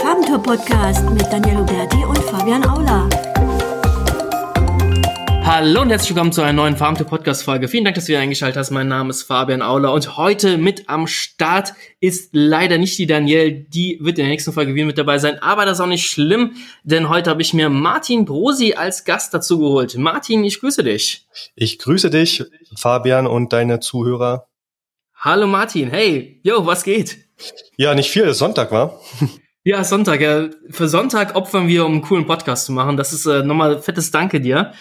Farbentour Podcast mit Daniel Huberti und Fabian Aula. Hallo und herzlich willkommen zu einer neuen Farmtour Podcast Folge. Vielen Dank, dass du wieder eingeschaltet hast. Mein Name ist Fabian Aula und heute mit am Start ist leider nicht die Danielle. Die wird in der nächsten Folge wieder mit dabei sein. Aber das ist auch nicht schlimm, denn heute habe ich mir Martin Brosi als Gast dazu geholt. Martin, ich grüße dich. Ich grüße dich, Fabian und deine Zuhörer. Hallo Martin, hey, yo, was geht? Ja, nicht viel, Sonntag war. Ja, Sonntag. Ja. Für Sonntag opfern wir, um einen coolen Podcast zu machen. Das ist äh, nochmal fettes Danke dir.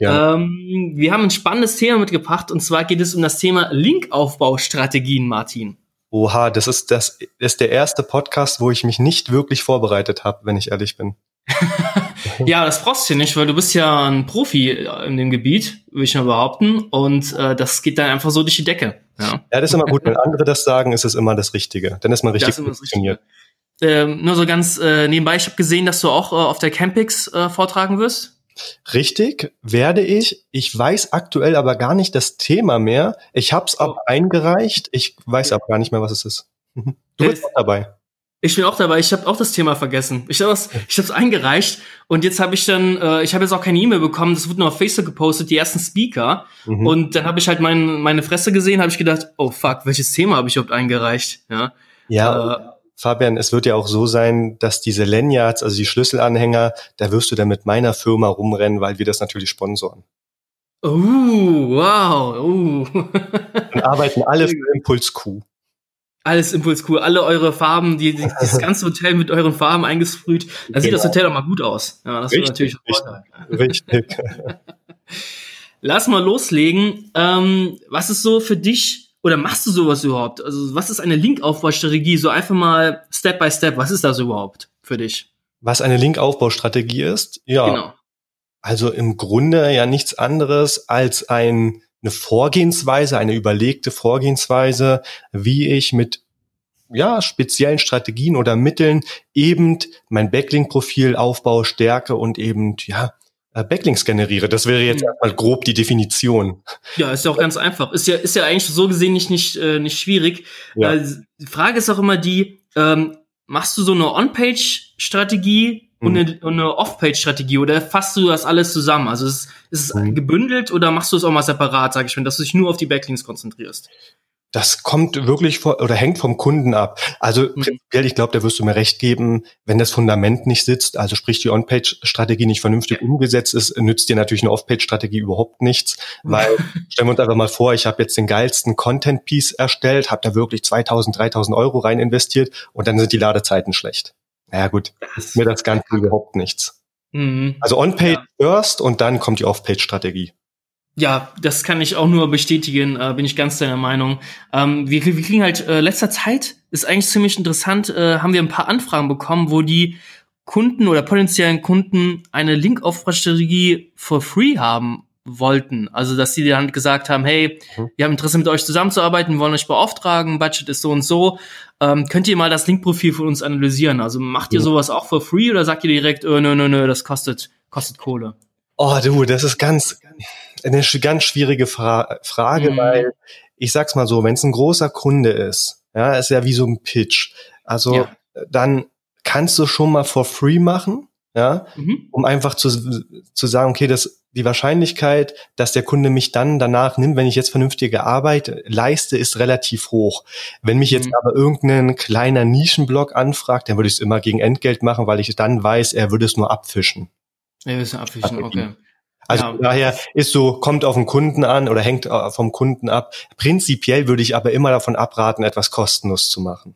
Ähm, wir haben ein spannendes Thema mitgebracht und zwar geht es um das Thema Linkaufbaustrategien, Martin. Oha, das ist das ist der erste Podcast, wo ich mich nicht wirklich vorbereitet habe, wenn ich ehrlich bin. ja, das brauchst du nicht, weil du bist ja ein Profi in dem Gebiet, würde ich mal behaupten. Und äh, das geht dann einfach so durch die Decke. Ja, ja das ist immer gut. Wenn andere das sagen, ist es immer das Richtige. Dann ist man richtig funktioniert. Ähm, nur so ganz äh, nebenbei, ich habe gesehen, dass du auch äh, auf der Campix äh, vortragen wirst. Richtig, werde ich. Ich weiß aktuell aber gar nicht das Thema mehr. Ich habe es oh. aber eingereicht. Ich weiß aber gar nicht mehr, was es ist. Du bist auch dabei. Ich bin auch dabei. Ich habe auch das Thema vergessen. Ich habe es ich hab's eingereicht und jetzt habe ich dann, äh, ich habe jetzt auch keine E-Mail bekommen. Das wurde nur auf Facebook gepostet, die ersten Speaker. Mhm. Und dann habe ich halt mein, meine Fresse gesehen, habe ich gedacht, oh fuck, welches Thema habe ich überhaupt eingereicht? Ja. Ja. Äh, Fabian, es wird ja auch so sein, dass diese Lanyards, also die Schlüsselanhänger, da wirst du dann mit meiner Firma rumrennen, weil wir das natürlich sponsoren. Oh, wow. Uh. Und arbeiten alle für Impuls Q. Alles Impuls Q, alle eure Farben, die, die, das ganze Hotel mit euren Farben eingesprüht. Da sieht das genau. Hotel auch mal gut aus. Ja, das richtig, natürlich richtig, richtig. Lass mal loslegen. Ähm, was ist so für dich oder machst du sowas überhaupt? Also, was ist eine Linkaufbaustrategie? So einfach mal Step by Step. Was ist das überhaupt für dich? Was eine Linkaufbaustrategie ist? Ja. Genau. Also im Grunde ja nichts anderes als ein, eine Vorgehensweise, eine überlegte Vorgehensweise, wie ich mit ja, speziellen Strategien oder Mitteln eben mein Backlink-Profil aufbaue, stärke und eben, ja, Backlinks generiere. Das wäre jetzt hm. erstmal grob die Definition. Ja, ist ja auch ganz einfach. Ist ja, ist ja eigentlich so gesehen nicht, nicht, äh, nicht schwierig. Ja. Äh, die Frage ist auch immer die, ähm, machst du so eine On-Page-Strategie und hm. eine, eine Off-Page-Strategie oder fasst du das alles zusammen? Also ist, ist es mhm. gebündelt oder machst du es auch mal separat, sag ich mal, dass du dich nur auf die Backlinks konzentrierst? Das kommt wirklich vor oder hängt vom Kunden ab. Also mhm. prinzipiell, ich glaube, da wirst du mir recht geben, wenn das Fundament nicht sitzt, also sprich die On-Page-Strategie nicht vernünftig umgesetzt ist, nützt dir natürlich eine Off-Page-Strategie überhaupt nichts, weil stellen wir uns einfach mal vor, ich habe jetzt den geilsten Content-Piece erstellt, habe da wirklich 2000, 3000 Euro rein investiert und dann sind die Ladezeiten schlecht. Naja gut, mir das Ganze überhaupt nichts. Mhm. Also On-Page ja. first und dann kommt die Off-Page-Strategie. Ja, das kann ich auch nur bestätigen, äh, bin ich ganz deiner Meinung. Ähm, wir, wir kriegen halt äh, letzter Zeit, ist eigentlich ziemlich interessant, äh, haben wir ein paar Anfragen bekommen, wo die Kunden oder potenziellen Kunden eine Link-Aufbaustrategie for free haben wollten. Also, dass sie dann gesagt haben, hey, mhm. wir haben Interesse mit euch zusammenzuarbeiten, wollen euch beauftragen, Budget ist so und so. Ähm, könnt ihr mal das Link-Profil von uns analysieren? Also macht ihr mhm. sowas auch for free oder sagt ihr direkt, äh, nö, nö, nö, das kostet, kostet Kohle? Oh, du, das ist ganz, eine ganz schwierige Fra Frage, mhm. weil ich sag's mal so, wenn es ein großer Kunde ist, ja, ist ja wie so ein Pitch. Also ja. dann kannst du schon mal for free machen, ja, mhm. um einfach zu, zu sagen, okay, das die Wahrscheinlichkeit, dass der Kunde mich dann danach nimmt, wenn ich jetzt vernünftige Arbeit leiste, ist relativ hoch. Wenn mich jetzt mhm. aber irgendein kleiner Nischenblog anfragt, dann würde ich es immer gegen Entgelt machen, weil ich dann weiß, er würde es nur abfischen. Würde es abfischen, okay. Also ja. daher ist so, kommt auf den Kunden an oder hängt äh, vom Kunden ab. Prinzipiell würde ich aber immer davon abraten, etwas kostenlos zu machen.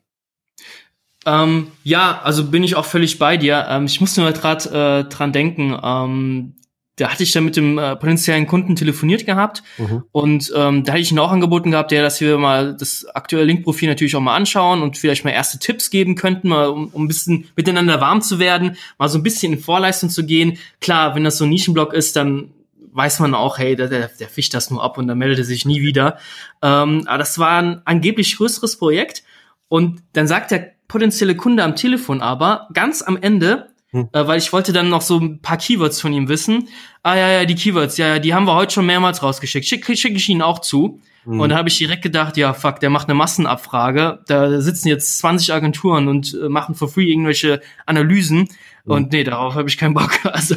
Ähm, ja, also bin ich auch völlig bei dir. Ähm, ich muss nur gerade äh, dran denken. Ähm, da hatte ich dann mit dem äh, potenziellen Kunden telefoniert gehabt mhm. und ähm, da hatte ich ihn auch angeboten gehabt, ja, dass wir mal das aktuelle Linkprofil natürlich auch mal anschauen und vielleicht mal erste Tipps geben könnten, mal um, um ein bisschen miteinander warm zu werden, mal so ein bisschen in Vorleistung zu gehen. Klar, wenn das so ein Nischenblock ist, dann weiß man auch, hey, der, der, der fischt das nur ab und dann meldet er sich nie wieder. Ähm, aber das war ein angeblich größeres Projekt und dann sagt der potenzielle Kunde am Telefon aber ganz am Ende, hm. Äh, weil ich wollte dann noch so ein paar Keywords von ihm wissen. Ah ja, ja, die Keywords, ja, ja, die haben wir heute schon mehrmals rausgeschickt. Schicke schick ich Ihnen auch zu. Mhm. Und da habe ich direkt gedacht, ja, fuck, der macht eine Massenabfrage. Da sitzen jetzt 20 Agenturen und äh, machen for free irgendwelche Analysen. Mhm. Und nee, darauf habe ich keinen Bock. Also,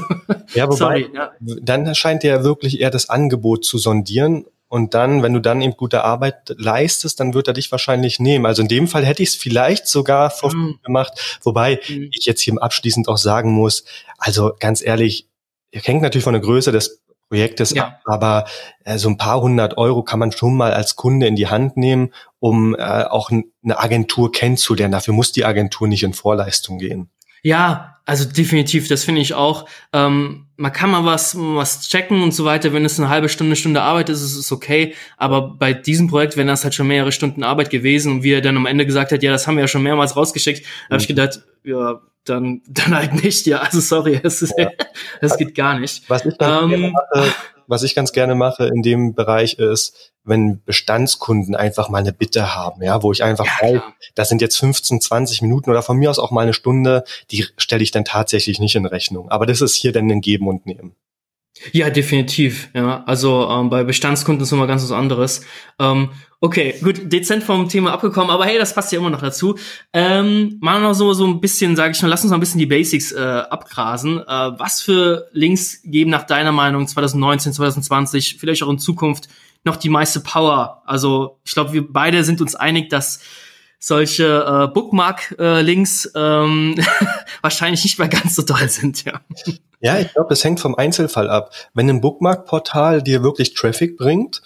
ja, wobei, sorry. Ja. Dann scheint er wirklich eher das Angebot zu sondieren und dann, wenn du dann eben gute Arbeit leistest, dann wird er dich wahrscheinlich nehmen. Also in dem Fall hätte ich es vielleicht sogar vor mhm. gemacht, wobei mhm. ich jetzt hier abschließend auch sagen muss, also ganz ehrlich, hängt natürlich von der Größe des Projektes ja. ab, aber äh, so ein paar hundert Euro kann man schon mal als Kunde in die Hand nehmen, um äh, auch eine Agentur kennenzulernen. Dafür muss die Agentur nicht in Vorleistung gehen. Ja, also definitiv, das finde ich auch. Ähm, man kann mal was, was checken und so weiter. Wenn es eine halbe Stunde, Stunde Arbeit ist, ist es okay. Aber bei diesem Projekt, wenn das halt schon mehrere Stunden Arbeit gewesen und wie er dann am Ende gesagt hat, ja, das haben wir ja schon mehrmals rausgeschickt, mhm. habe ich gedacht, ja, dann, dann halt nicht, ja. Also sorry, es ist, ja. das geht gar nicht. Was ich ähm, mache, was ich ganz gerne mache in dem Bereich ist, wenn Bestandskunden einfach mal eine Bitte haben, ja, wo ich einfach ja, weiß, das sind jetzt 15, 20 Minuten oder von mir aus auch mal eine Stunde, die stelle ich dann tatsächlich nicht in Rechnung. Aber das ist hier dann ein Geben und Nehmen. Ja, definitiv. Ja, also ähm, bei Bestandskunden ist immer ganz was anderes. Ähm, okay, gut, dezent vom Thema abgekommen, aber hey, das passt ja immer noch dazu. Ähm, mal noch so so ein bisschen, sage ich mal, lass uns mal ein bisschen die Basics äh, abgrasen. Äh, was für Links geben nach deiner Meinung 2019, 2020, vielleicht auch in Zukunft noch die meiste Power? Also ich glaube, wir beide sind uns einig, dass solche äh, Bookmark-Links äh, ähm, wahrscheinlich nicht mehr ganz so toll sind, ja. Ja, ich glaube, das hängt vom Einzelfall ab. Wenn ein Bookmark-Portal dir wirklich Traffic bringt,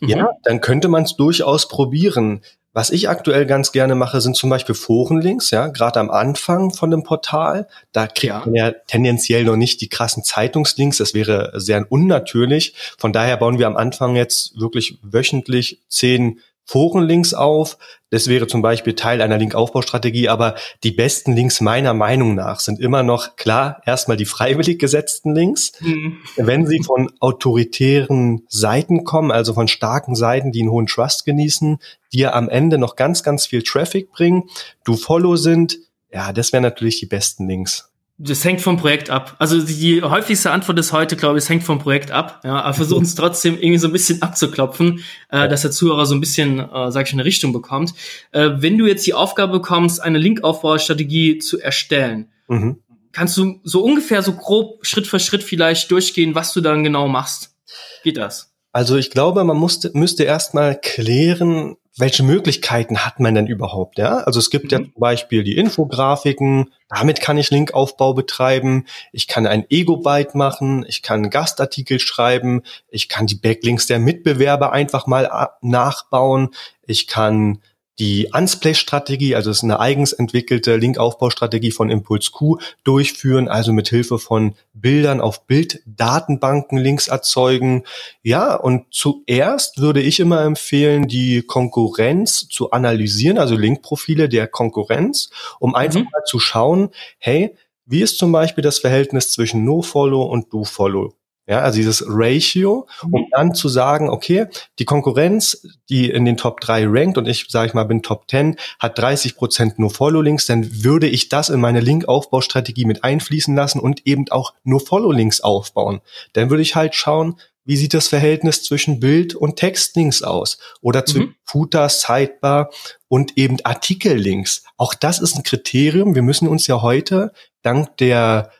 mhm. ja, dann könnte man es durchaus probieren. Was ich aktuell ganz gerne mache, sind zum Beispiel Forenlinks, ja, gerade am Anfang von dem Portal. Da kriegt ja. man ja tendenziell noch nicht die krassen Zeitungslinks, das wäre sehr unnatürlich. Von daher bauen wir am Anfang jetzt wirklich wöchentlich zehn Forenlinks auf. Das wäre zum Beispiel Teil einer Linkaufbaustrategie, aber die besten Links meiner Meinung nach sind immer noch klar erstmal die freiwillig gesetzten Links. Mhm. Wenn sie von autoritären Seiten kommen, also von starken Seiten, die einen hohen Trust genießen, dir am Ende noch ganz, ganz viel Traffic bringen, du Follow sind, ja, das wären natürlich die besten Links das hängt vom Projekt ab. Also die häufigste Antwort ist heute, glaube ich, es hängt vom Projekt ab. Ja, aber versuchen es trotzdem irgendwie so ein bisschen abzuklopfen, äh, dass der Zuhörer so ein bisschen, äh, sag ich, eine Richtung bekommt. Äh, wenn du jetzt die Aufgabe bekommst, eine Linkaufbaustrategie zu erstellen, mhm. kannst du so ungefähr so grob Schritt für Schritt vielleicht durchgehen, was du dann genau machst? Geht das? Also ich glaube, man musste, müsste erstmal klären, welche Möglichkeiten hat man denn überhaupt? Ja, also es gibt mhm. ja zum Beispiel die Infografiken. Damit kann ich Linkaufbau betreiben. Ich kann ein Ego-Byte machen. Ich kann Gastartikel schreiben. Ich kann die Backlinks der Mitbewerber einfach mal nachbauen. Ich kann die Unsplash-Strategie, also es ist eine eigens entwickelte Linkaufbaustrategie von Impuls Q, durchführen, also mit Hilfe von Bildern auf Bilddatenbanken Links erzeugen. Ja, und zuerst würde ich immer empfehlen, die Konkurrenz zu analysieren, also Linkprofile der Konkurrenz, um einfach mhm. mal zu schauen, hey, wie ist zum Beispiel das Verhältnis zwischen NoFollow und DoFollow? Ja, also dieses Ratio, um mhm. dann zu sagen, okay, die Konkurrenz, die in den Top 3 rankt und ich sage ich mal bin Top 10, hat 30 Prozent nur Follow-Links, dann würde ich das in meine Link-Aufbaustrategie mit einfließen lassen und eben auch nur Follow-Links aufbauen. Dann würde ich halt schauen, wie sieht das Verhältnis zwischen Bild- und Textlinks aus? Oder zwischen mhm. Footer, Sidebar und eben Artikellinks. Auch das ist ein Kriterium. Wir müssen uns ja heute dank der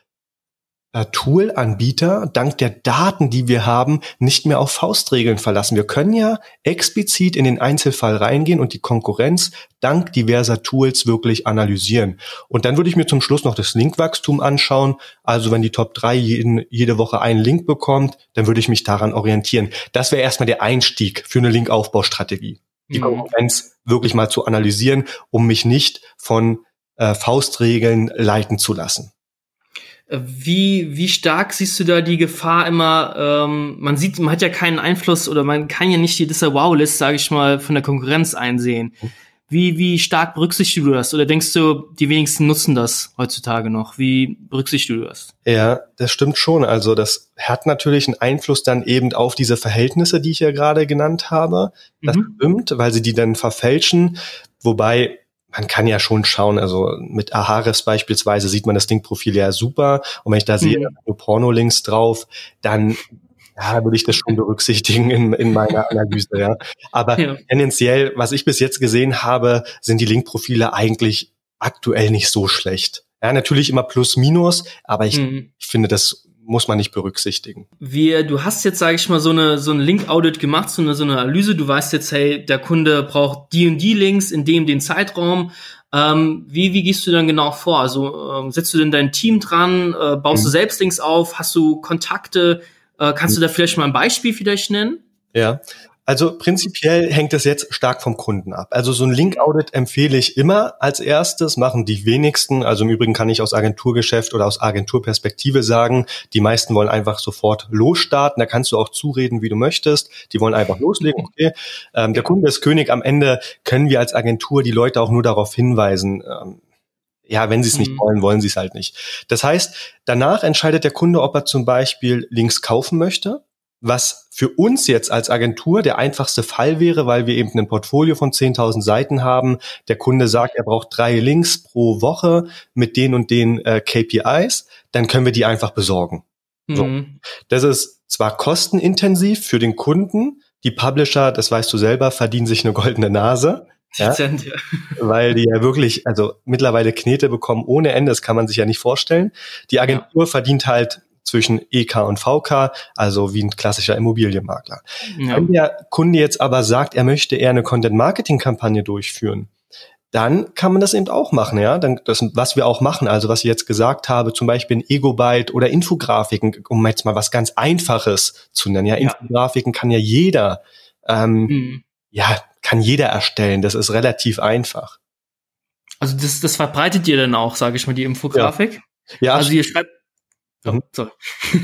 Tool-Anbieter dank der Daten, die wir haben, nicht mehr auf Faustregeln verlassen. Wir können ja explizit in den Einzelfall reingehen und die Konkurrenz dank diverser Tools wirklich analysieren. Und dann würde ich mir zum Schluss noch das Linkwachstum anschauen. Also wenn die Top 3 jeden, jede Woche einen Link bekommt, dann würde ich mich daran orientieren. Das wäre erstmal der Einstieg für eine Linkaufbaustrategie. Die mhm. Konkurrenz wirklich mal zu analysieren, um mich nicht von äh, Faustregeln leiten zu lassen. Wie, wie stark siehst du da die Gefahr immer? Ähm, man sieht, man hat ja keinen Einfluss oder man kann ja nicht die Wow-List, sage ich mal, von der Konkurrenz einsehen. Wie, wie stark berücksichtigst du das? Oder denkst du, die wenigsten nutzen das heutzutage noch? Wie berücksichtigst du das? Ja, das stimmt schon. Also das hat natürlich einen Einfluss dann eben auf diese Verhältnisse, die ich ja gerade genannt habe. Das mhm. stimmt, weil sie die dann verfälschen. Wobei man kann ja schon schauen, also mit Ahares beispielsweise sieht man das Linkprofil ja super und wenn ich da sehe, mhm. nur Porno-Links drauf, dann ja, würde ich das schon berücksichtigen in, in meiner Analyse, ja. Aber ja. tendenziell, was ich bis jetzt gesehen habe, sind die Link-Profile eigentlich aktuell nicht so schlecht. Ja, natürlich immer plus minus, aber ich, mhm. ich finde, das muss man nicht berücksichtigen. Wir, du hast jetzt, sage ich mal, so eine so ein Link-Audit gemacht, so eine, so eine Analyse. Du weißt jetzt, hey, der Kunde braucht die und die Links in dem den Zeitraum. Ähm, wie, wie gehst du dann genau vor? Also ähm, setzt du denn dein Team dran? Äh, baust mhm. du selbst Links auf? Hast du Kontakte? Äh, kannst mhm. du da vielleicht mal ein Beispiel vielleicht nennen? Ja, also prinzipiell hängt es jetzt stark vom Kunden ab. Also so ein Link-Audit empfehle ich immer als erstes, machen die wenigsten. Also im Übrigen kann ich aus Agenturgeschäft oder aus Agenturperspektive sagen, die meisten wollen einfach sofort losstarten. Da kannst du auch zureden, wie du möchtest. Die wollen einfach loslegen. Okay, ähm, der Kunde ist König. Am Ende können wir als Agentur die Leute auch nur darauf hinweisen. Ähm, ja, wenn sie es nicht mhm. wollen, wollen sie es halt nicht. Das heißt, danach entscheidet der Kunde, ob er zum Beispiel Links kaufen möchte was für uns jetzt als Agentur der einfachste Fall wäre, weil wir eben ein Portfolio von 10.000 Seiten haben. Der Kunde sagt, er braucht drei Links pro Woche mit den und den äh, KPIs, dann können wir die einfach besorgen. Mhm. So. Das ist zwar kostenintensiv für den Kunden, die Publisher, das weißt du selber, verdienen sich eine goldene Nase. Ja, weil die ja wirklich, also mittlerweile Knete bekommen ohne Ende, das kann man sich ja nicht vorstellen. Die Agentur ja. verdient halt zwischen EK und VK, also wie ein klassischer Immobilienmakler. Ja. Wenn der Kunde jetzt aber sagt, er möchte eher eine Content-Marketing-Kampagne durchführen, dann kann man das eben auch machen, ja. Dann das, was wir auch machen, also was ich jetzt gesagt habe, zum Beispiel ein Ego-Byte oder Infografiken, um jetzt mal was ganz Einfaches zu nennen. Ja, ja. Infografiken kann ja jeder, ähm, mhm. ja, kann jeder erstellen. Das ist relativ einfach. Also das, das verbreitet ihr dann auch, sage ich mal, die Infografik? Ja. ja also ihr schreibt, so, mhm. so.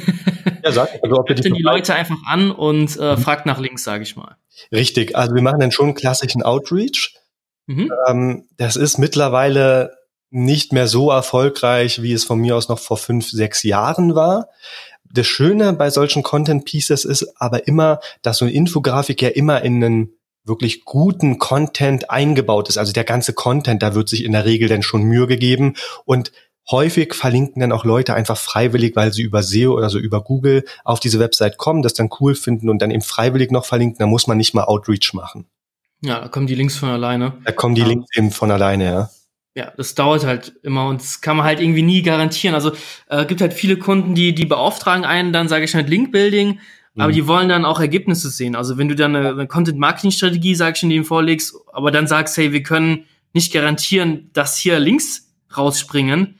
ja, sag. Also, ob die, die Leute einfach an und äh, mhm. fragt nach Links, sage ich mal. Richtig. Also wir machen dann schon einen klassischen Outreach. Mhm. Ähm, das ist mittlerweile nicht mehr so erfolgreich, wie es von mir aus noch vor fünf, sechs Jahren war. Das Schöne bei solchen Content Pieces ist aber immer, dass so eine Infografik ja immer in einen wirklich guten Content eingebaut ist. Also der ganze Content, da wird sich in der Regel dann schon Mühe gegeben und Häufig verlinken dann auch Leute einfach freiwillig, weil sie über SEO oder so über Google auf diese Website kommen, das dann cool finden und dann eben freiwillig noch verlinken. Da muss man nicht mal Outreach machen. Ja, da kommen die Links von alleine. Da kommen die ja. Links eben von alleine, ja. Ja, das dauert halt immer und das kann man halt irgendwie nie garantieren. Also äh, gibt halt viele Kunden, die die beauftragen einen, dann sage ich halt Link-Building, mhm. aber die wollen dann auch Ergebnisse sehen. Also wenn du dann eine, eine Content-Marketing-Strategie, sag ich, in dem vorlegst, aber dann sagst, hey, wir können nicht garantieren, dass hier Links rausspringen,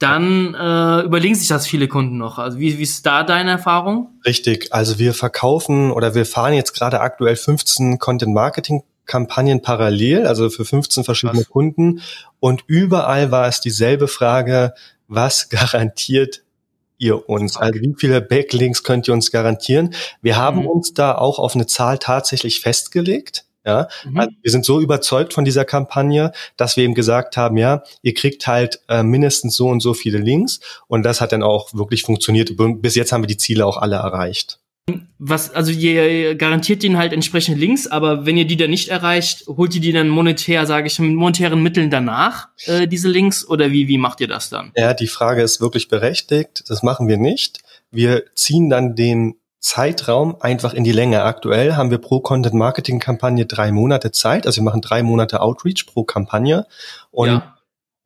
dann äh, überlegen sich das viele Kunden noch. Also wie, wie ist da deine Erfahrung? Richtig, also wir verkaufen oder wir fahren jetzt gerade aktuell 15 Content Marketing Kampagnen parallel, also für 15 verschiedene was? Kunden und überall war es dieselbe Frage, was garantiert ihr uns? Okay. Also wie viele Backlinks könnt ihr uns garantieren? Wir haben mhm. uns da auch auf eine Zahl tatsächlich festgelegt. Ja, mhm. also wir sind so überzeugt von dieser Kampagne, dass wir eben gesagt haben, ja, ihr kriegt halt äh, mindestens so und so viele Links und das hat dann auch wirklich funktioniert. Bis jetzt haben wir die Ziele auch alle erreicht. Was, also ihr garantiert ihnen halt entsprechende Links, aber wenn ihr die dann nicht erreicht, holt ihr die dann monetär, sage ich, mit monetären Mitteln danach, äh, diese Links, oder wie, wie macht ihr das dann? Ja, die Frage ist wirklich berechtigt. Das machen wir nicht. Wir ziehen dann den Zeitraum einfach in die Länge. Aktuell haben wir pro Content Marketing Kampagne drei Monate Zeit. Also wir machen drei Monate Outreach pro Kampagne. Und ja.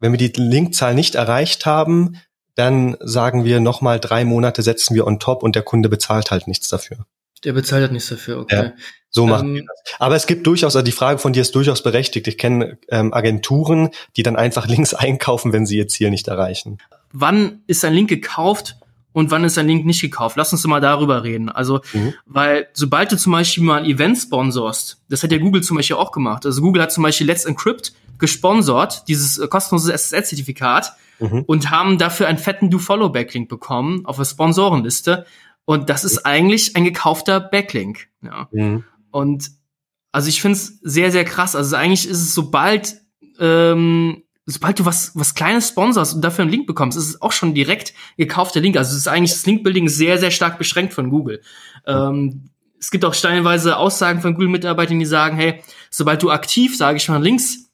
wenn wir die Linkzahl nicht erreicht haben, dann sagen wir nochmal drei Monate setzen wir on top und der Kunde bezahlt halt nichts dafür. Der bezahlt halt nichts dafür, okay. Ja, so machen ähm, wir das. Aber es gibt durchaus, also die Frage von dir ist durchaus berechtigt. Ich kenne ähm, Agenturen, die dann einfach Links einkaufen, wenn sie ihr Ziel nicht erreichen. Wann ist ein Link gekauft und wann ist ein Link nicht gekauft. Lass uns mal darüber reden. Also, mhm. weil sobald du zum Beispiel mal ein Event sponsorst, das hat ja Google zum Beispiel auch gemacht. Also Google hat zum Beispiel Let's Encrypt gesponsert, dieses äh, kostenlose SSL-Zertifikat, mhm. und haben dafür einen fetten Do-Follow-Backlink bekommen auf der Sponsorenliste. Und das ist eigentlich ein gekaufter Backlink. Ja. Mhm. Und also ich finde es sehr, sehr krass. Also eigentlich ist es, sobald ähm, sobald du was, was Kleines sponsorst und dafür einen Link bekommst, ist es auch schon direkt gekaufter Link. Also es ist eigentlich das Linkbuilding sehr, sehr stark beschränkt von Google. Ähm, es gibt auch steinweise Aussagen von Google-Mitarbeitern, die sagen, hey, sobald du aktiv, sage ich mal, Links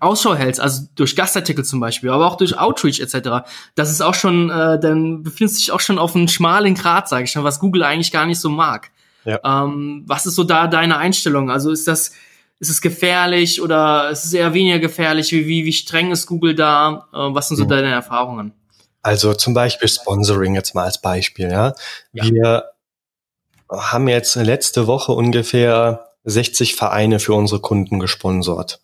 Ausschau hältst, also durch Gastartikel zum Beispiel, aber auch durch Outreach etc., das ist auch schon, äh, dann befindest du dich auch schon auf einem schmalen Grat, sage ich schon, was Google eigentlich gar nicht so mag. Ja. Ähm, was ist so da deine Einstellung? Also ist das, ist es gefährlich oder ist es eher weniger gefährlich? Wie, wie, wie streng ist Google da? Äh, was sind so mhm. deine Erfahrungen? Also zum Beispiel Sponsoring jetzt mal als Beispiel, ja. ja. Wir haben jetzt letzte Woche ungefähr 60 Vereine für unsere Kunden gesponsert.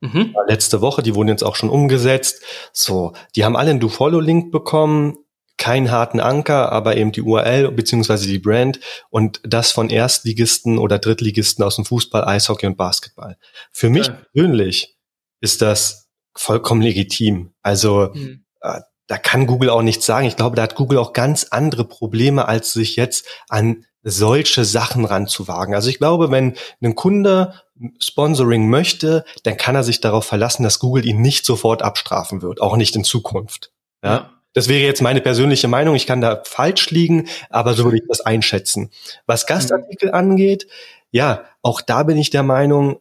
Mhm. Letzte Woche, die wurden jetzt auch schon umgesetzt. So, die haben alle einen Do-Follow-Link bekommen, keinen harten Anker, aber eben die URL beziehungsweise die Brand und das von Erstligisten oder Drittligisten aus dem Fußball, Eishockey und Basketball. Für mich ja. persönlich ist das vollkommen legitim. Also mhm. äh, da kann Google auch nichts sagen. Ich glaube, da hat Google auch ganz andere Probleme, als sich jetzt an solche Sachen ranzuwagen. Also ich glaube, wenn ein Kunde Sponsoring möchte, dann kann er sich darauf verlassen, dass Google ihn nicht sofort abstrafen wird, auch nicht in Zukunft. Ja. Das wäre jetzt meine persönliche Meinung. Ich kann da falsch liegen, aber so würde ich das einschätzen. Was Gastartikel mhm. angeht, ja, auch da bin ich der Meinung,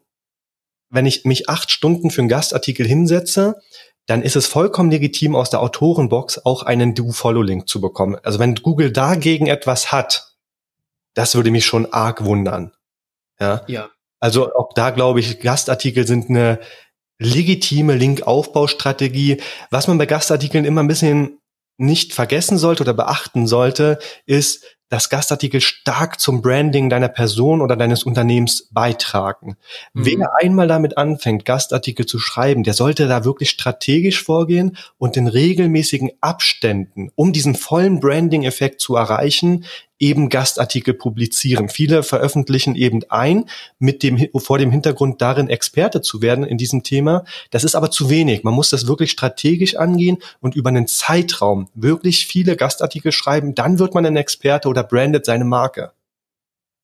wenn ich mich acht Stunden für einen Gastartikel hinsetze, dann ist es vollkommen legitim, aus der Autorenbox auch einen Do-Follow-Link zu bekommen. Also wenn Google dagegen etwas hat, das würde mich schon arg wundern. Ja. ja. Also auch da glaube ich, Gastartikel sind eine legitime Linkaufbaustrategie. Was man bei Gastartikeln immer ein bisschen nicht vergessen sollte oder beachten sollte, ist, dass Gastartikel stark zum Branding deiner Person oder deines Unternehmens beitragen. Mhm. Wer einmal damit anfängt, Gastartikel zu schreiben, der sollte da wirklich strategisch vorgehen und in regelmäßigen Abständen, um diesen vollen Branding-Effekt zu erreichen, eben Gastartikel publizieren. Viele veröffentlichen eben ein, mit dem, vor dem Hintergrund darin Experte zu werden in diesem Thema. Das ist aber zu wenig. Man muss das wirklich strategisch angehen und über einen Zeitraum wirklich viele Gastartikel schreiben. Dann wird man ein Experte oder brandet seine Marke.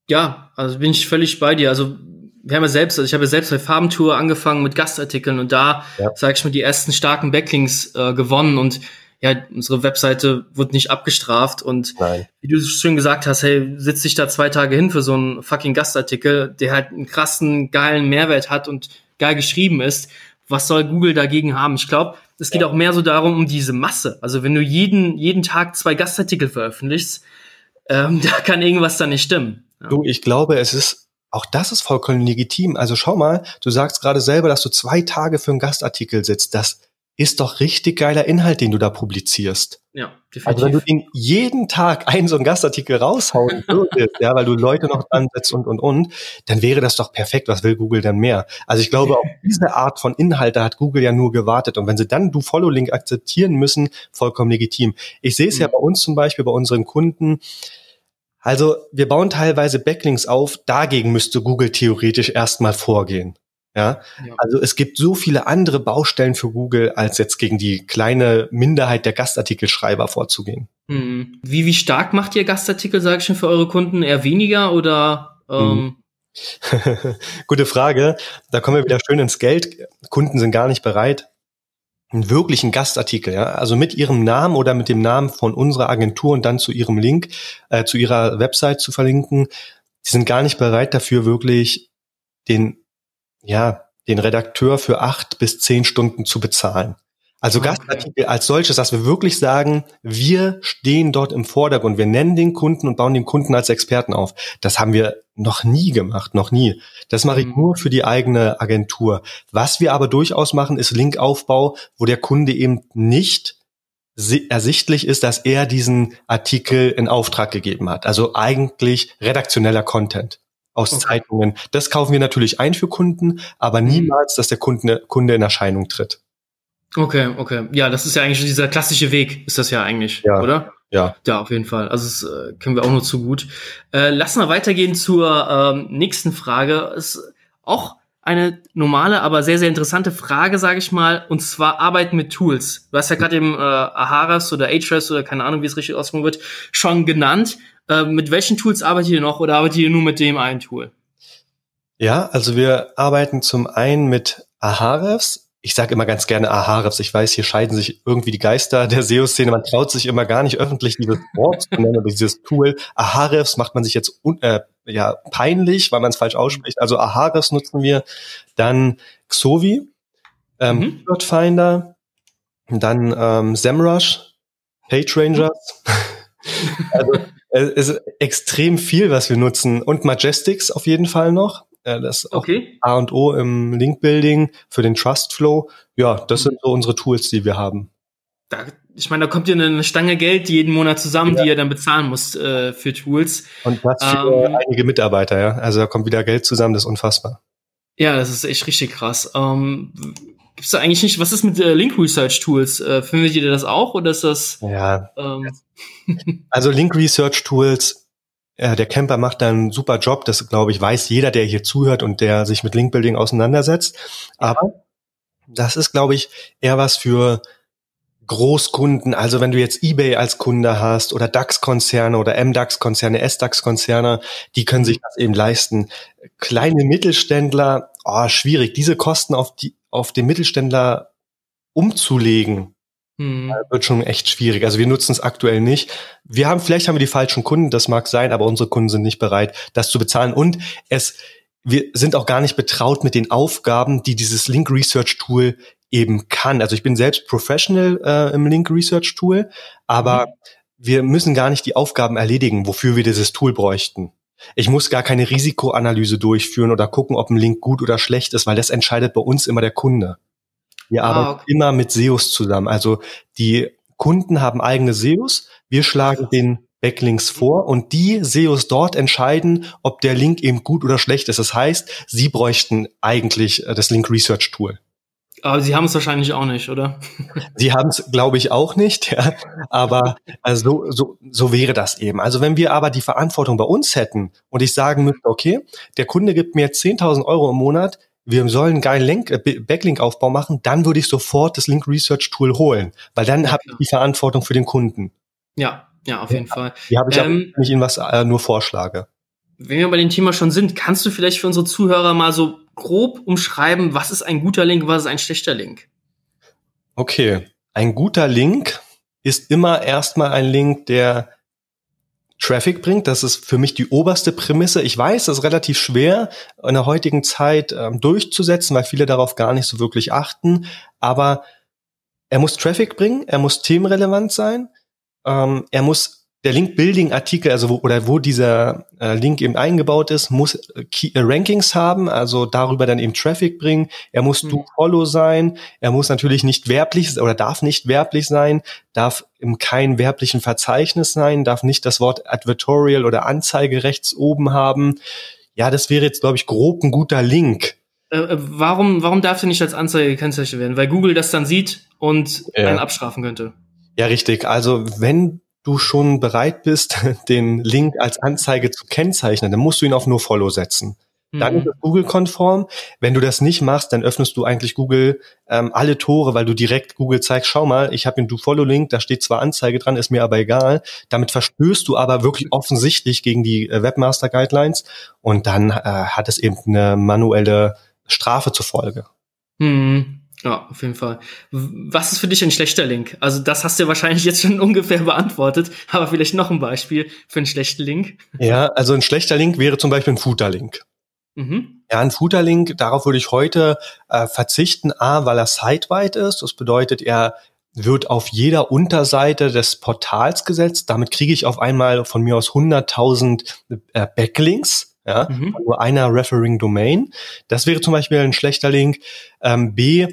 Ja, also bin ich völlig bei dir. Also wir haben ja selbst, also ich habe ja selbst bei Farbentour angefangen mit Gastartikeln und da, ja. sage ich mal, die ersten starken Backlinks äh, gewonnen und ja, unsere Webseite wird nicht abgestraft und Nein. wie du schön gesagt hast, hey, sitz dich da zwei Tage hin für so einen fucking Gastartikel, der halt einen krassen, geilen Mehrwert hat und geil geschrieben ist. Was soll Google dagegen haben? Ich glaube, es geht ja. auch mehr so darum, um diese Masse. Also wenn du jeden, jeden Tag zwei Gastartikel veröffentlichst, ähm, da kann irgendwas da nicht stimmen. Ja. Du, ich glaube, es ist auch das ist vollkommen legitim. Also schau mal, du sagst gerade selber, dass du zwei Tage für einen Gastartikel sitzt. Das ist doch richtig geiler Inhalt, den du da publizierst. Ja, definitiv. Also wenn du den jeden Tag einen so einen Gastartikel raushauen würdest, ja, weil du Leute noch dran setzt und, und, und, dann wäre das doch perfekt. Was will Google denn mehr? Also ich glaube, auf diese Art von Inhalte hat Google ja nur gewartet. Und wenn sie dann du Follow-Link akzeptieren müssen, vollkommen legitim. Ich sehe es mhm. ja bei uns zum Beispiel, bei unseren Kunden, also wir bauen teilweise Backlinks auf, dagegen müsste Google theoretisch erstmal vorgehen. Ja? ja? also es gibt so viele andere Baustellen für Google, als jetzt gegen die kleine Minderheit der Gastartikelschreiber vorzugehen. Hm. Wie, wie stark macht ihr Gastartikel, sage ich schon, für eure Kunden? Eher weniger oder? Ähm hm. Gute Frage. Da kommen wir wieder schön ins Geld. Kunden sind gar nicht bereit, einen wirklichen Gastartikel, ja, also mit ihrem Namen oder mit dem Namen von unserer Agentur und dann zu ihrem Link, äh, zu ihrer Website zu verlinken. Die sind gar nicht bereit dafür, wirklich den ja, den Redakteur für acht bis zehn Stunden zu bezahlen. Also okay. Gastartikel als solches, dass wir wirklich sagen, wir stehen dort im Vordergrund, wir nennen den Kunden und bauen den Kunden als Experten auf. Das haben wir noch nie gemacht, noch nie. Das mache ich mhm. nur für die eigene Agentur. Was wir aber durchaus machen, ist Linkaufbau, wo der Kunde eben nicht ersichtlich ist, dass er diesen Artikel in Auftrag gegeben hat. Also eigentlich redaktioneller Content aus okay. Zeitungen. Das kaufen wir natürlich ein für Kunden, aber mhm. niemals, dass der Kunde, Kunde in Erscheinung tritt. Okay, okay. Ja, das ist ja eigentlich dieser klassische Weg, ist das ja eigentlich, ja. oder? Ja. Ja, auf jeden Fall. Also das äh, können wir auch nur zu gut. Äh, lassen wir weitergehen zur ähm, nächsten Frage. Ist auch eine normale, aber sehr, sehr interessante Frage, sage ich mal, und zwar Arbeiten mit Tools. Du hast ja gerade eben äh, Aharas oder Ahrefs oder keine Ahnung, wie es richtig ausgesprochen wird, schon genannt. Äh, mit welchen Tools arbeitet ihr noch oder arbeitet ihr nur mit dem einen Tool? Ja, also wir arbeiten zum einen mit Ahrefs. Ich sage immer ganz gerne Ahrefs. Ich weiß, hier scheiden sich irgendwie die Geister der SEO-Szene. Man traut sich immer gar nicht öffentlich dieses Wort zu nennen, aber dieses Tool. Ahrefs macht man sich jetzt äh, ja peinlich, weil man es falsch ausspricht. Also Ahrefs nutzen wir. Dann Xovi ähm, mhm. Finder, dann ähm, SEMrush, PageRangers. also es ist extrem viel, was wir nutzen. Und Majestics auf jeden Fall noch. Äh, das ist okay. A und O im Link-Building für den Trust Flow. Ja, das mhm. sind so unsere Tools, die wir haben. Da, ich meine, da kommt ja eine Stange Geld jeden Monat zusammen, ja. die ihr dann bezahlen müsst äh, für Tools. Und das für ähm, einige Mitarbeiter, ja. Also da kommt wieder Geld zusammen, das ist unfassbar. Ja, das ist echt richtig krass. Ähm, Gibt's da eigentlich nicht, was ist mit äh, Link Research Tools? Äh, findet ihr das auch oder ist das? Ja. Ähm, also Link Research Tools, äh, der Camper macht da einen super Job. Das glaube ich weiß jeder, der hier zuhört und der sich mit Link Building auseinandersetzt. Aber das ist glaube ich eher was für Großkunden, also wenn du jetzt eBay als Kunde hast oder DAX-Konzerne oder MDAX-Konzerne, SDAX-Konzerne, die können sich das eben leisten. Kleine Mittelständler, oh, schwierig, diese Kosten auf die auf den Mittelständler umzulegen, hm. wird schon echt schwierig. Also wir nutzen es aktuell nicht. Wir haben, vielleicht haben wir die falschen Kunden, das mag sein, aber unsere Kunden sind nicht bereit, das zu bezahlen. Und es, wir sind auch gar nicht betraut mit den Aufgaben, die dieses Link Research Tool eben kann. Also ich bin selbst Professional äh, im Link Research Tool, aber mhm. wir müssen gar nicht die Aufgaben erledigen, wofür wir dieses Tool bräuchten. Ich muss gar keine Risikoanalyse durchführen oder gucken, ob ein Link gut oder schlecht ist, weil das entscheidet bei uns immer der Kunde. Wir ah, arbeiten immer mit SEOs zusammen. Also die Kunden haben eigene SEOs, wir schlagen den Backlinks vor und die SEOs dort entscheiden, ob der Link eben gut oder schlecht ist. Das heißt, sie bräuchten eigentlich äh, das Link Research Tool. Aber Sie haben es wahrscheinlich auch nicht, oder? Sie haben es, glaube ich, auch nicht. Ja. Aber also so, so, so wäre das eben. Also wenn wir aber die Verantwortung bei uns hätten und ich sagen müsste, okay, der Kunde gibt mir 10.000 Euro im Monat, wir sollen einen geilen Link, äh, Backlink-Aufbau machen, dann würde ich sofort das Link Research Tool holen, weil dann ja, habe ich die Verantwortung für den Kunden. Ja, ja, auf jeden Fall. Die habe ich ähm, auch, wenn ich Ihnen was äh, nur vorschlage. Wenn wir bei dem Thema schon sind, kannst du vielleicht für unsere Zuhörer mal so grob umschreiben, was ist ein guter Link, was ist ein schlechter Link? Okay, ein guter Link ist immer erstmal ein Link, der Traffic bringt. Das ist für mich die oberste Prämisse. Ich weiß, das ist relativ schwer in der heutigen Zeit ähm, durchzusetzen, weil viele darauf gar nicht so wirklich achten. Aber er muss Traffic bringen, er muss themenrelevant sein, ähm, er muss der Link-Building-Artikel, also wo, oder wo dieser äh, Link eben eingebaut ist, muss äh, Key, äh, Rankings haben, also darüber dann eben Traffic bringen. Er muss mhm. Do-Follow sein. Er muss natürlich nicht werblich oder darf nicht werblich sein, darf im kein werblichen Verzeichnis sein, darf nicht das Wort Advertorial oder Anzeige rechts oben haben. Ja, das wäre jetzt, glaube ich, grob ein guter Link. Äh, äh, warum, warum darf er nicht als Anzeige gekennzeichnet werden? Weil Google das dann sieht und ja. einen abstrafen könnte. Ja, richtig. Also wenn du schon bereit bist, den Link als Anzeige zu kennzeichnen, dann musst du ihn auf No Follow setzen. Dann ist es Google-konform. Wenn du das nicht machst, dann öffnest du eigentlich Google ähm, alle Tore, weil du direkt Google zeigst, schau mal, ich habe den Do-Follow-Link, da steht zwar Anzeige dran, ist mir aber egal. Damit verstößt du aber wirklich offensichtlich gegen die äh, Webmaster-Guidelines und dann äh, hat es eben eine manuelle Strafe zur Folge. Mhm. Ja, auf jeden Fall. Was ist für dich ein schlechter Link? Also das hast du ja wahrscheinlich jetzt schon ungefähr beantwortet, aber vielleicht noch ein Beispiel für einen schlechten Link. Ja, also ein schlechter Link wäre zum Beispiel ein Footer-Link. Mhm. Ja, ein Footer-Link, darauf würde ich heute äh, verzichten. A, weil er site-wide ist. Das bedeutet, er wird auf jeder Unterseite des Portals gesetzt. Damit kriege ich auf einmal von mir aus 100.000 äh, Backlinks ja, mhm. nur einer Referring Domain. Das wäre zum Beispiel ein schlechter Link. Ähm, B,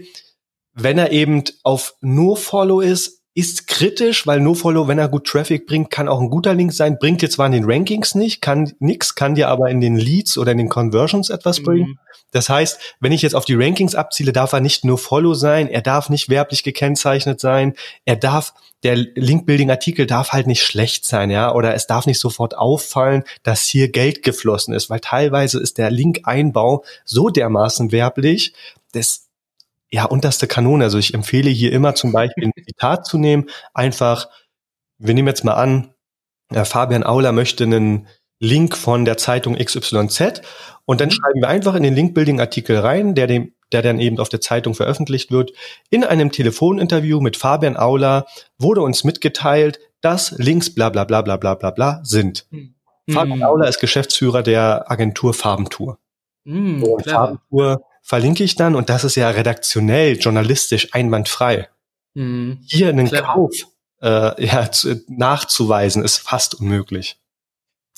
wenn er eben auf nur Follow ist, ist kritisch, weil NoFollow, wenn er gut Traffic bringt, kann auch ein guter Link sein. Bringt jetzt zwar in den Rankings nicht, kann nix, kann dir aber in den Leads oder in den Conversions etwas mhm. bringen. Das heißt, wenn ich jetzt auf die Rankings abziele, darf er nicht nur Follow sein, er darf nicht werblich gekennzeichnet sein, er darf, der Link-Building-Artikel darf halt nicht schlecht sein, ja, oder es darf nicht sofort auffallen, dass hier Geld geflossen ist, weil teilweise ist der Link-Einbau so dermaßen werblich, dass ja, unterste Kanone. Also ich empfehle hier immer zum Beispiel ein Zitat zu nehmen. Einfach, wir nehmen jetzt mal an, ja, Fabian Auler möchte einen Link von der Zeitung XYZ und dann mhm. schreiben wir einfach in den Link-Building-Artikel rein, der dem der dann eben auf der Zeitung veröffentlicht wird. In einem Telefoninterview mit Fabian Auler wurde uns mitgeteilt, dass Links bla bla bla bla bla bla bla sind. Mhm. Fabian Auler ist Geschäftsführer der Agentur Farbentour. Mhm, Farbentour verlinke ich dann und das ist ja redaktionell, journalistisch einwandfrei. Mhm. Hier einen Clever. Kauf äh, ja, zu, nachzuweisen, ist fast unmöglich.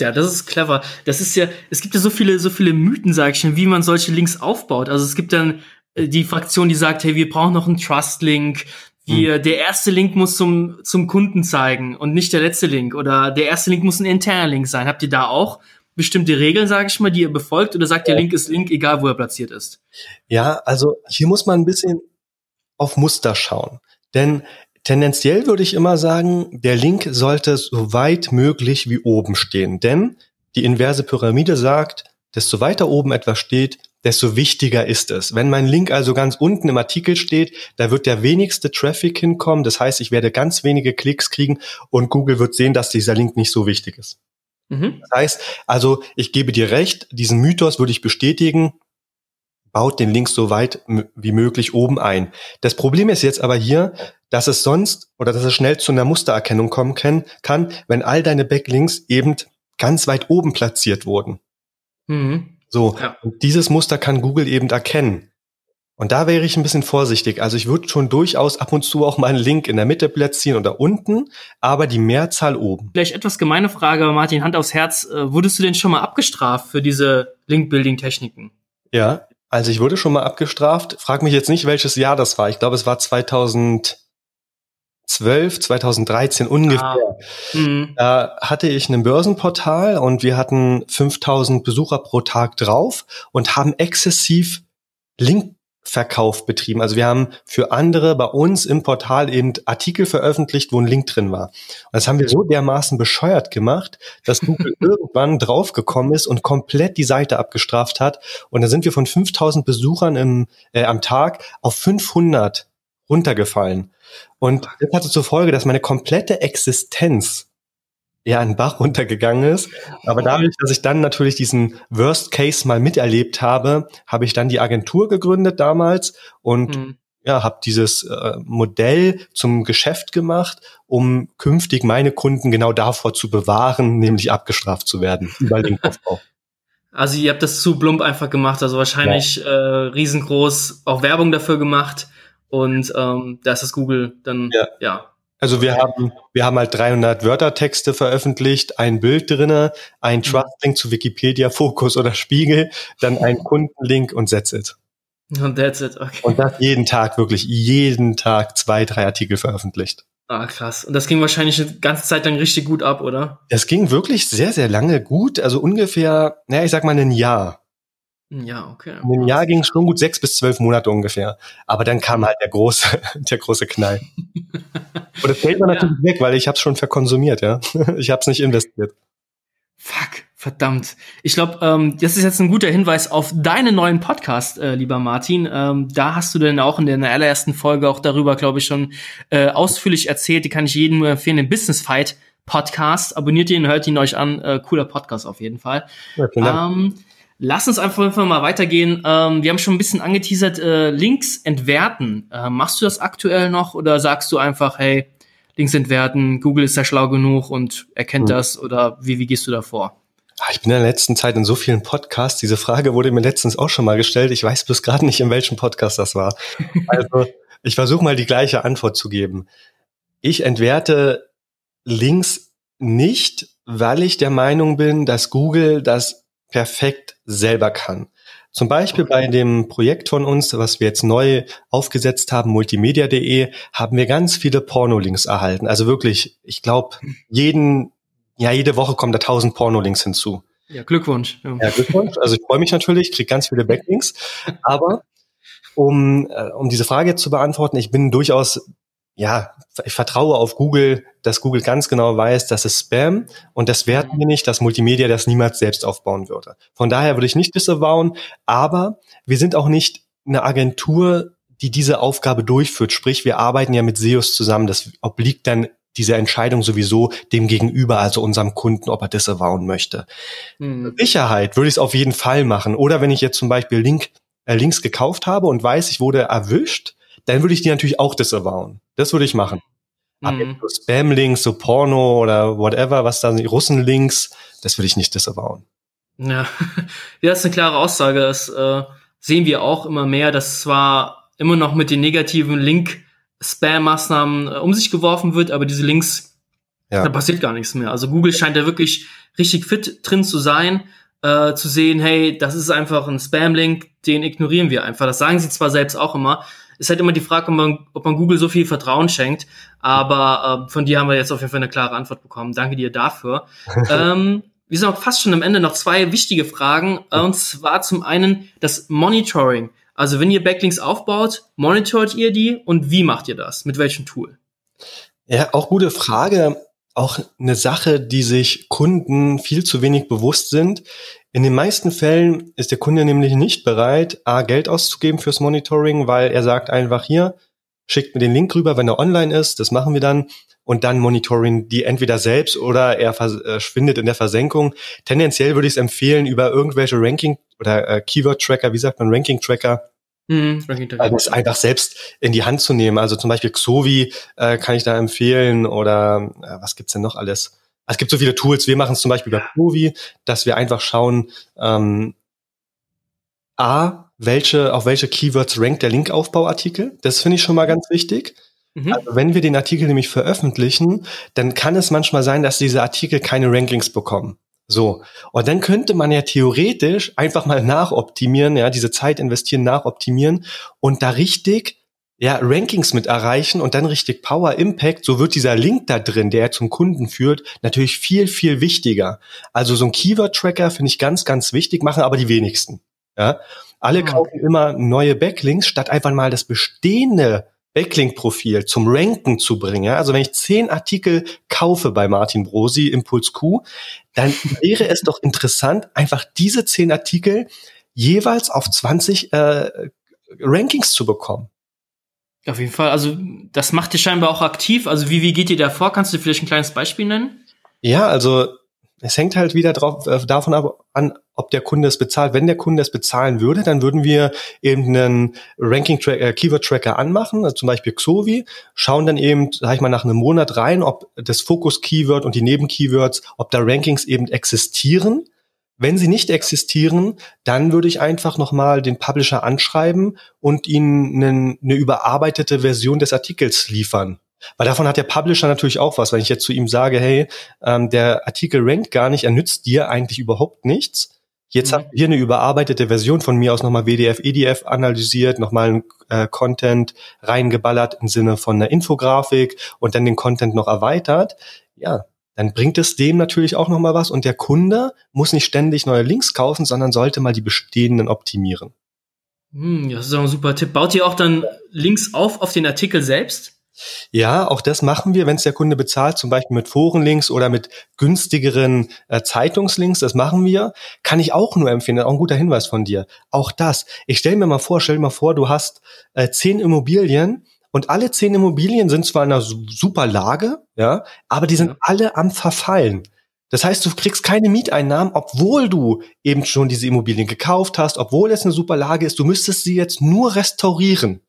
Ja, das ist clever. Das ist ja, es gibt ja so viele, so viele Mythen, sag ich schon, wie man solche Links aufbaut. Also es gibt dann äh, die Fraktion, die sagt, hey, wir brauchen noch einen Trust-Link. Wir, hm. der erste Link muss zum, zum Kunden zeigen und nicht der letzte Link. Oder der erste Link muss ein interner Link sein. Habt ihr da auch bestimmte Regeln, sage ich mal, die ihr befolgt? Oder sagt der Link ist Link, egal wo er platziert ist? Ja, also hier muss man ein bisschen auf Muster schauen. Denn tendenziell würde ich immer sagen, der Link sollte so weit möglich wie oben stehen. Denn die inverse Pyramide sagt, desto weiter oben etwas steht, desto wichtiger ist es. Wenn mein Link also ganz unten im Artikel steht, da wird der wenigste Traffic hinkommen. Das heißt, ich werde ganz wenige Klicks kriegen und Google wird sehen, dass dieser Link nicht so wichtig ist. Mhm. Das heißt, also ich gebe dir recht, diesen Mythos würde ich bestätigen, baut den Link so weit wie möglich oben ein. Das Problem ist jetzt aber hier, dass es sonst oder dass es schnell zu einer Mustererkennung kommen kann, kann wenn all deine Backlinks eben ganz weit oben platziert wurden. Mhm. So, ja. und dieses Muster kann Google eben erkennen. Und da wäre ich ein bisschen vorsichtig. Also ich würde schon durchaus ab und zu auch mal einen Link in der Mitte platzieren oder unten, aber die Mehrzahl oben. Vielleicht etwas gemeine Frage, Martin, Hand aufs Herz. Äh, wurdest du denn schon mal abgestraft für diese Link-Building-Techniken? Ja, also ich wurde schon mal abgestraft. Frag mich jetzt nicht, welches Jahr das war. Ich glaube, es war 2012, 2013 ungefähr. Ah. Mhm. Da hatte ich ein Börsenportal und wir hatten 5000 Besucher pro Tag drauf und haben exzessiv Link Verkauf betrieben. Also wir haben für andere bei uns im Portal eben Artikel veröffentlicht, wo ein Link drin war. Und das haben wir so dermaßen bescheuert gemacht, dass Google irgendwann draufgekommen ist und komplett die Seite abgestraft hat. Und dann sind wir von 5000 Besuchern im, äh, am Tag auf 500 runtergefallen. Und das hatte zur Folge, dass meine komplette Existenz ja ein Bach runtergegangen ist. Aber dadurch, dass ich dann natürlich diesen Worst Case mal miterlebt habe, habe ich dann die Agentur gegründet damals und mhm. ja, habe dieses äh, Modell zum Geschäft gemacht, um künftig meine Kunden genau davor zu bewahren, nämlich abgestraft zu werden über Linkaufbau. Also ihr habt das zu plump einfach gemacht, also wahrscheinlich ja. äh, riesengroß auch Werbung dafür gemacht und ähm, da ist das Google dann ja, ja also wir haben, wir haben halt 300 Wörtertexte veröffentlicht, ein Bild drinne, ein mhm. Trust-Link zu Wikipedia, Fokus oder Spiegel, dann ein Kundenlink und that's it. Und that's it, okay. Und das jeden Tag, wirklich jeden Tag zwei, drei Artikel veröffentlicht. Ah, krass. Und das ging wahrscheinlich eine ganze Zeit lang richtig gut ab, oder? Das ging wirklich sehr, sehr lange gut. Also ungefähr, naja, ich sag mal ein Jahr. Ja, okay. In einem Jahr ging es schon gut sechs bis zwölf Monate ungefähr. Aber dann kam halt der große, der große Knall. Und das war natürlich ja. weg, weil ich habe es schon verkonsumiert, ja. Ich habe es nicht investiert. Fuck, verdammt. Ich glaube, ähm, das ist jetzt ein guter Hinweis auf deinen neuen Podcast, äh, lieber Martin. Ähm, da hast du denn auch in der allerersten Folge auch darüber, glaube ich, schon äh, ausführlich erzählt. Die kann ich jedem nur empfehlen, den Business Fight Podcast. Abonniert ihn, hört ihn euch an. Äh, cooler Podcast auf jeden Fall. Ja, vielen Dank. Ähm, Lass uns einfach mal weitergehen. Ähm, wir haben schon ein bisschen angeteasert, äh, Links entwerten. Äh, machst du das aktuell noch oder sagst du einfach, hey, Links entwerten, Google ist ja schlau genug und erkennt hm. das oder wie, wie gehst du da vor? Ah, ich bin in der letzten Zeit in so vielen Podcasts. Diese Frage wurde mir letztens auch schon mal gestellt. Ich weiß bloß gerade nicht, in welchem Podcast das war. Also ich versuche mal die gleiche Antwort zu geben. Ich entwerte Links nicht, weil ich der Meinung bin, dass Google das perfekt selber kann. Zum Beispiel bei dem Projekt von uns, was wir jetzt neu aufgesetzt haben, multimedia.de, haben wir ganz viele Pornolinks erhalten. Also wirklich, ich glaube, jeden, ja, jede Woche kommen da tausend Pornolinks hinzu. Ja, Glückwunsch. Ja, ja Glückwunsch. Also ich freue mich natürlich, kriege ganz viele Backlinks. Aber um, äh, um diese Frage jetzt zu beantworten, ich bin durchaus ja, ich vertraue auf Google, dass Google ganz genau weiß, das ist Spam und das werten wir nicht, dass Multimedia das niemals selbst aufbauen würde. Von daher würde ich nicht disavowen, aber wir sind auch nicht eine Agentur, die diese Aufgabe durchführt. Sprich, wir arbeiten ja mit SEOs zusammen. Das obliegt dann diese Entscheidung sowieso dem Gegenüber, also unserem Kunden, ob er disavowen möchte. Mhm. Sicherheit würde ich es auf jeden Fall machen. Oder wenn ich jetzt zum Beispiel Link, äh, Links gekauft habe und weiß, ich wurde erwischt, dann würde ich die natürlich auch disavowen. Das würde ich machen. Mhm. So Spam-Links, so Porno oder whatever, was da sind, Russen-Links, das würde ich nicht disavowen. Ja. ja, das ist eine klare Aussage. Das, äh, sehen wir auch immer mehr, dass zwar immer noch mit den negativen Link-Spam-Maßnahmen äh, um sich geworfen wird, aber diese Links, ja. da passiert gar nichts mehr. Also Google scheint da wirklich richtig fit drin zu sein, äh, zu sehen, hey, das ist einfach ein Spam-Link, den ignorieren wir einfach. Das sagen sie zwar selbst auch immer, ist halt immer die Frage, ob man, ob man Google so viel Vertrauen schenkt. Aber äh, von dir haben wir jetzt auf jeden Fall eine klare Antwort bekommen. Danke dir dafür. ähm, wir sind auch fast schon am Ende noch zwei wichtige Fragen. Und zwar zum einen das Monitoring. Also wenn ihr Backlinks aufbaut, monitort ihr die und wie macht ihr das? Mit welchem Tool? Ja, auch gute Frage. Auch eine Sache, die sich Kunden viel zu wenig bewusst sind. In den meisten Fällen ist der Kunde nämlich nicht bereit, A, Geld auszugeben fürs Monitoring, weil er sagt einfach hier, schickt mir den Link rüber, wenn er online ist, das machen wir dann und dann monitoring die entweder selbst oder er verschwindet in der Versenkung. Tendenziell würde ich es empfehlen, über irgendwelche Ranking oder äh, Keyword-Tracker, wie sagt man, Ranking-Tracker, mhm, also es einfach selbst in die Hand zu nehmen. Also zum Beispiel Xovi äh, kann ich da empfehlen oder äh, was gibt's denn noch alles? Es gibt so viele Tools. Wir machen es zum Beispiel bei Provi, dass wir einfach schauen, ähm, A, welche, auf welche Keywords rankt der Linkaufbauartikel. Das finde ich schon mal ganz wichtig. Mhm. Also wenn wir den Artikel nämlich veröffentlichen, dann kann es manchmal sein, dass diese Artikel keine Rankings bekommen. So. Und dann könnte man ja theoretisch einfach mal nachoptimieren, ja, diese Zeit investieren, nachoptimieren und da richtig ja, Rankings mit erreichen und dann richtig Power Impact, so wird dieser Link da drin, der zum Kunden führt, natürlich viel, viel wichtiger. Also so ein Keyword-Tracker finde ich ganz, ganz wichtig, machen aber die wenigsten. Ja? Alle ah. kaufen immer neue Backlinks, statt einfach mal das bestehende Backlink-Profil zum Ranken zu bringen. Ja? Also wenn ich zehn Artikel kaufe bei Martin Brosi, Impuls Q, dann wäre es doch interessant, einfach diese zehn Artikel jeweils auf 20 äh, Rankings zu bekommen. Auf jeden Fall. Also, das macht ihr scheinbar auch aktiv. Also, wie, wie geht ihr da vor? Kannst du vielleicht ein kleines Beispiel nennen? Ja, also, es hängt halt wieder drauf, äh, davon ab, an, ob der Kunde es bezahlt. Wenn der Kunde es bezahlen würde, dann würden wir eben einen Ranking-Tracker, äh, Keyword-Tracker anmachen, also zum Beispiel Xovi, schauen dann eben, sag ich mal, nach einem Monat rein, ob das Fokus-Keyword und die Neben-Keywords, ob da Rankings eben existieren wenn sie nicht existieren, dann würde ich einfach nochmal den Publisher anschreiben und ihnen eine, eine überarbeitete Version des Artikels liefern. Weil davon hat der Publisher natürlich auch was. Wenn ich jetzt zu ihm sage, hey, ähm, der Artikel rankt gar nicht, er nützt dir eigentlich überhaupt nichts. Jetzt mhm. haben wir hier eine überarbeitete Version von mir aus nochmal WDF, EDF analysiert, nochmal äh, Content reingeballert im Sinne von einer Infografik und dann den Content noch erweitert. Ja, dann bringt es dem natürlich auch nochmal was und der Kunde muss nicht ständig neue Links kaufen, sondern sollte mal die bestehenden optimieren. Hm, das ist auch ein super Tipp. Baut ihr auch dann Links auf auf den Artikel selbst? Ja, auch das machen wir, wenn es der Kunde bezahlt, zum Beispiel mit Forenlinks oder mit günstigeren äh, Zeitungslinks, das machen wir. Kann ich auch nur empfehlen, auch ein guter Hinweis von dir. Auch das. Ich stelle mir mal vor, stell dir mal vor, du hast äh, zehn Immobilien und alle zehn Immobilien sind zwar in einer super Lage, ja, aber die sind ja. alle am Verfallen. Das heißt, du kriegst keine Mieteinnahmen, obwohl du eben schon diese Immobilien gekauft hast, obwohl es eine super Lage ist. Du müsstest sie jetzt nur restaurieren.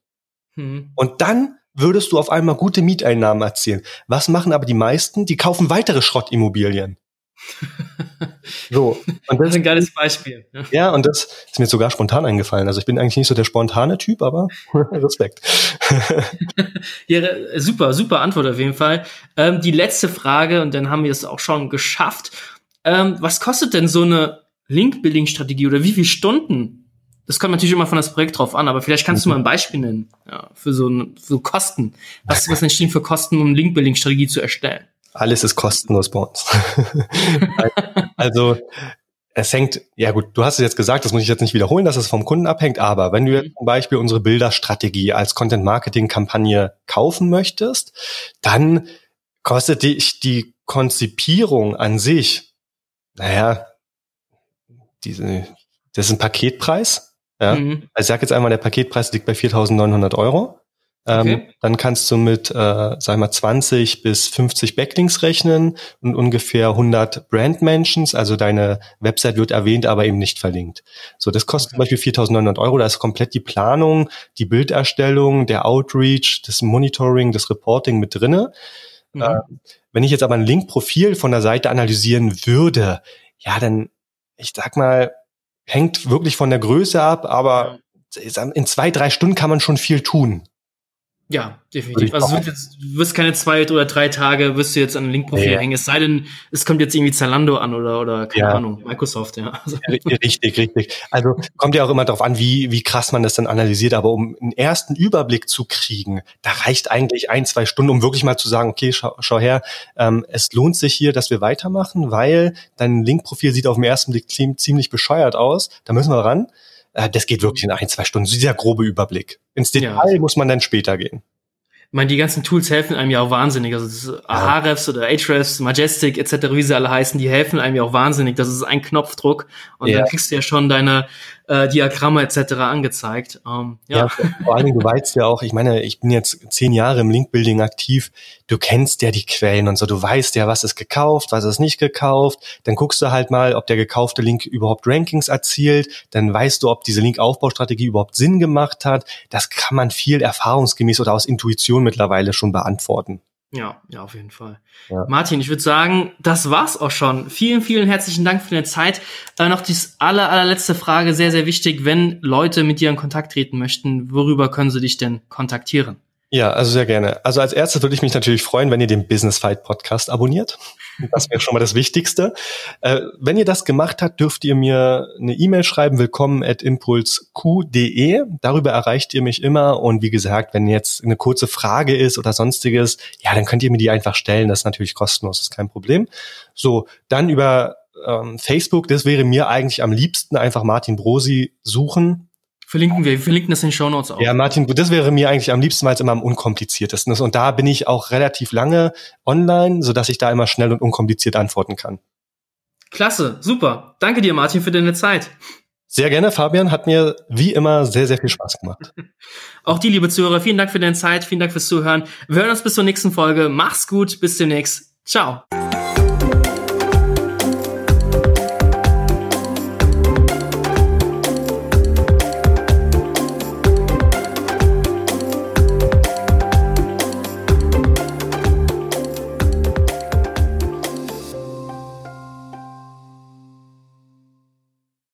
Hm. Und dann würdest du auf einmal gute Mieteinnahmen erzielen. Was machen aber die meisten? Die kaufen weitere Schrottimmobilien. so. Und das, ist ein geiles Beispiel. Ja. ja, und das ist mir sogar spontan eingefallen. Also ich bin eigentlich nicht so der spontane Typ, aber Respekt. ja, super, super Antwort auf jeden Fall. Ähm, die letzte Frage, und dann haben wir es auch schon geschafft. Ähm, was kostet denn so eine Link-Building-Strategie oder wie viele Stunden? Das kommt natürlich immer von das Projekt drauf an, aber vielleicht kannst mhm. du mal ein Beispiel nennen ja, für so, für Kosten. Was, was entstehen für Kosten, um Link-Building-Strategie zu erstellen? Alles ist kostenlos bei uns. also es hängt, ja gut, du hast es jetzt gesagt, das muss ich jetzt nicht wiederholen, dass es vom Kunden abhängt, aber wenn du jetzt mhm. zum Beispiel unsere Bilderstrategie als Content-Marketing-Kampagne kaufen möchtest, dann kostet dich die Konzipierung an sich, naja, diese, das ist ein Paketpreis. Ja? Mhm. Also ich sag jetzt einmal, der Paketpreis liegt bei 4.900 Euro. Ähm, okay. Dann kannst du mit, äh, sag mal, 20 bis 50 Backlinks rechnen und ungefähr 100 Brand Mentions. Also deine Website wird erwähnt, aber eben nicht verlinkt. So, das kostet okay. zum Beispiel 4.900 Euro. Da ist komplett die Planung, die Bilderstellung, der Outreach, das Monitoring, das Reporting mit drinne. Mhm. Äh, wenn ich jetzt aber ein Linkprofil von der Seite analysieren würde, ja, dann, ich sag mal, hängt wirklich von der Größe ab, aber in zwei, drei Stunden kann man schon viel tun. Ja, definitiv. Also wird jetzt, du wirst keine zwei oder drei Tage, wirst du jetzt an ein Linkprofil nee. hängen. Es sei denn, es kommt jetzt irgendwie Zalando an oder, oder keine ja. Ahnung, Microsoft, ja. Also. Richtig, richtig. Also kommt ja auch immer darauf an, wie, wie krass man das dann analysiert. Aber um einen ersten Überblick zu kriegen, da reicht eigentlich ein, zwei Stunden, um wirklich mal zu sagen, okay, schau, schau her, ähm, es lohnt sich hier, dass wir weitermachen, weil dein Linkprofil sieht auf den ersten Blick ziemlich bescheuert aus. Da müssen wir ran. Äh, das geht wirklich in ein, zwei Stunden. So dieser grobe Überblick. Ins Detail ja. muss man dann später gehen. Ich meine, die ganzen Tools helfen einem ja auch wahnsinnig. Also Ahrefs oder Ahrefs, Majestic etc., wie sie alle heißen, die helfen einem ja auch wahnsinnig. Das ist ein Knopfdruck und ja. dann kriegst du ja schon deine äh, Diagramme etc. angezeigt. Ähm, ja. ja, vor allen du weißt ja auch, ich meine, ich bin jetzt zehn Jahre im Linkbuilding aktiv, du kennst ja die Quellen und so, du weißt ja, was ist gekauft, was ist nicht gekauft, dann guckst du halt mal, ob der gekaufte Link überhaupt Rankings erzielt, dann weißt du, ob diese Linkaufbaustrategie überhaupt Sinn gemacht hat. Das kann man viel erfahrungsgemäß oder aus Intuition mittlerweile schon beantworten. Ja, ja, auf jeden Fall. Ja. Martin, ich würde sagen, das war's auch schon. Vielen, vielen herzlichen Dank für deine Zeit. Äh, noch die aller, allerletzte Frage, sehr, sehr wichtig. Wenn Leute mit dir in Kontakt treten möchten, worüber können sie dich denn kontaktieren? Ja, also sehr gerne. Also als erstes würde ich mich natürlich freuen, wenn ihr den Business Fight Podcast abonniert. Das wäre schon mal das Wichtigste. Äh, wenn ihr das gemacht habt, dürft ihr mir eine E-Mail schreiben, willkommen at impulsq.de. Darüber erreicht ihr mich immer. Und wie gesagt, wenn jetzt eine kurze Frage ist oder sonstiges, ja, dann könnt ihr mir die einfach stellen. Das ist natürlich kostenlos, das ist kein Problem. So, dann über ähm, Facebook, das wäre mir eigentlich am liebsten einfach Martin Brosi suchen Verlinken wir, wir verlinken das in den Show Notes auch. Ja, Martin, das wäre mir eigentlich am liebsten, weil es immer am unkompliziertesten ist. Und da bin ich auch relativ lange online, so dass ich da immer schnell und unkompliziert antworten kann. Klasse, super. Danke dir, Martin, für deine Zeit. Sehr gerne, Fabian. Hat mir wie immer sehr, sehr viel Spaß gemacht. Auch die, liebe Zuhörer, vielen Dank für deine Zeit, vielen Dank fürs Zuhören. Wir hören uns bis zur nächsten Folge. Mach's gut, bis demnächst. Ciao.